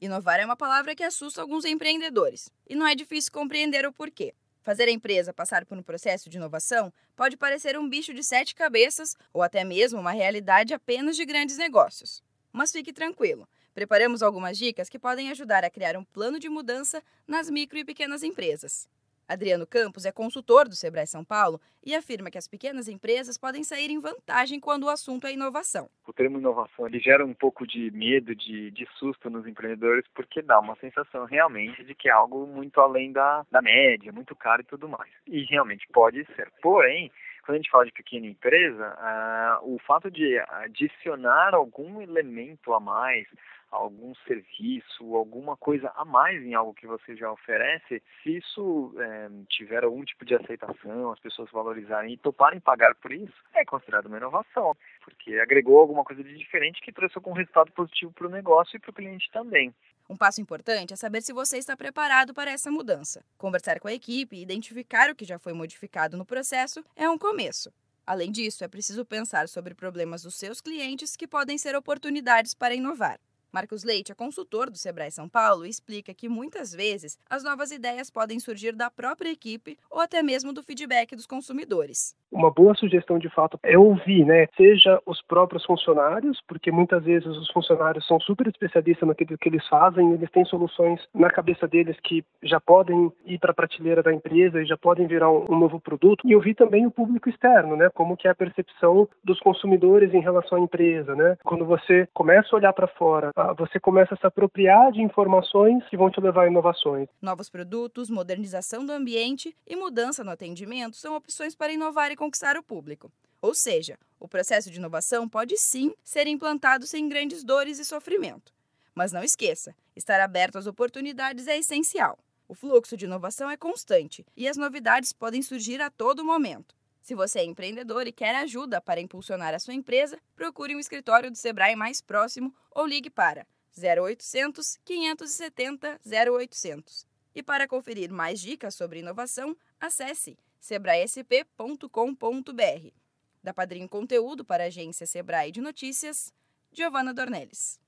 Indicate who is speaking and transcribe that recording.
Speaker 1: Inovar é uma palavra que assusta alguns empreendedores, e não é difícil compreender o porquê. Fazer a empresa passar por um processo de inovação pode parecer um bicho de sete cabeças ou até mesmo uma realidade apenas de grandes negócios. Mas fique tranquilo, preparamos algumas dicas que podem ajudar a criar um plano de mudança nas micro e pequenas empresas. Adriano Campos é consultor do Sebrae São Paulo e afirma que as pequenas empresas podem sair em vantagem quando o assunto é inovação.
Speaker 2: O termo inovação ele gera um pouco de medo, de, de susto nos empreendedores, porque dá uma sensação realmente de que é algo muito além da, da média, muito caro e tudo mais. E realmente pode ser. Porém, quando a gente fala de pequena empresa, uh, o fato de adicionar algum elemento a mais, algum serviço, alguma coisa a mais em algo que você já oferece, se isso é, tiver algum tipo de aceitação, as pessoas valorizarem e toparem pagar por isso, é considerado uma inovação, porque agregou alguma coisa de diferente que trouxe algum resultado positivo para o negócio e para o cliente também.
Speaker 1: Um passo importante é saber se você está preparado para essa mudança. Conversar com a equipe e identificar o que já foi modificado no processo é um começo. Além disso, é preciso pensar sobre problemas dos seus clientes que podem ser oportunidades para inovar. Marcos Leite é consultor do Sebrae São Paulo explica que muitas vezes as novas ideias podem surgir da própria equipe ou até mesmo do feedback dos consumidores.
Speaker 3: Uma boa sugestão de fato é ouvir, né? Seja os próprios funcionários, porque muitas vezes os funcionários são super especialistas naquilo que eles fazem, eles têm soluções na cabeça deles que já podem ir para a prateleira da empresa e já podem virar um, um, novo produto. E ouvir também o público externo, né? Como que é a percepção dos consumidores em relação à empresa, né? Quando você começa a olhar para fora, você começa a se apropriar de informações que vão te levar a inovações.
Speaker 1: Novos produtos, modernização do ambiente e mudança no atendimento são opções para inovar e conquistar o público. Ou seja, o processo de inovação pode sim ser implantado sem grandes dores e sofrimento. Mas não esqueça, estar aberto às oportunidades é essencial. O fluxo de inovação é constante e as novidades podem surgir a todo momento. Se você é empreendedor e quer ajuda para impulsionar a sua empresa, procure um escritório do Sebrae mais próximo ou ligue para 0800 570 0800. E para conferir mais dicas sobre inovação, acesse sebraesp.com.br. Da Padrinho Conteúdo para a agência Sebrae de Notícias, Giovana Dornelles.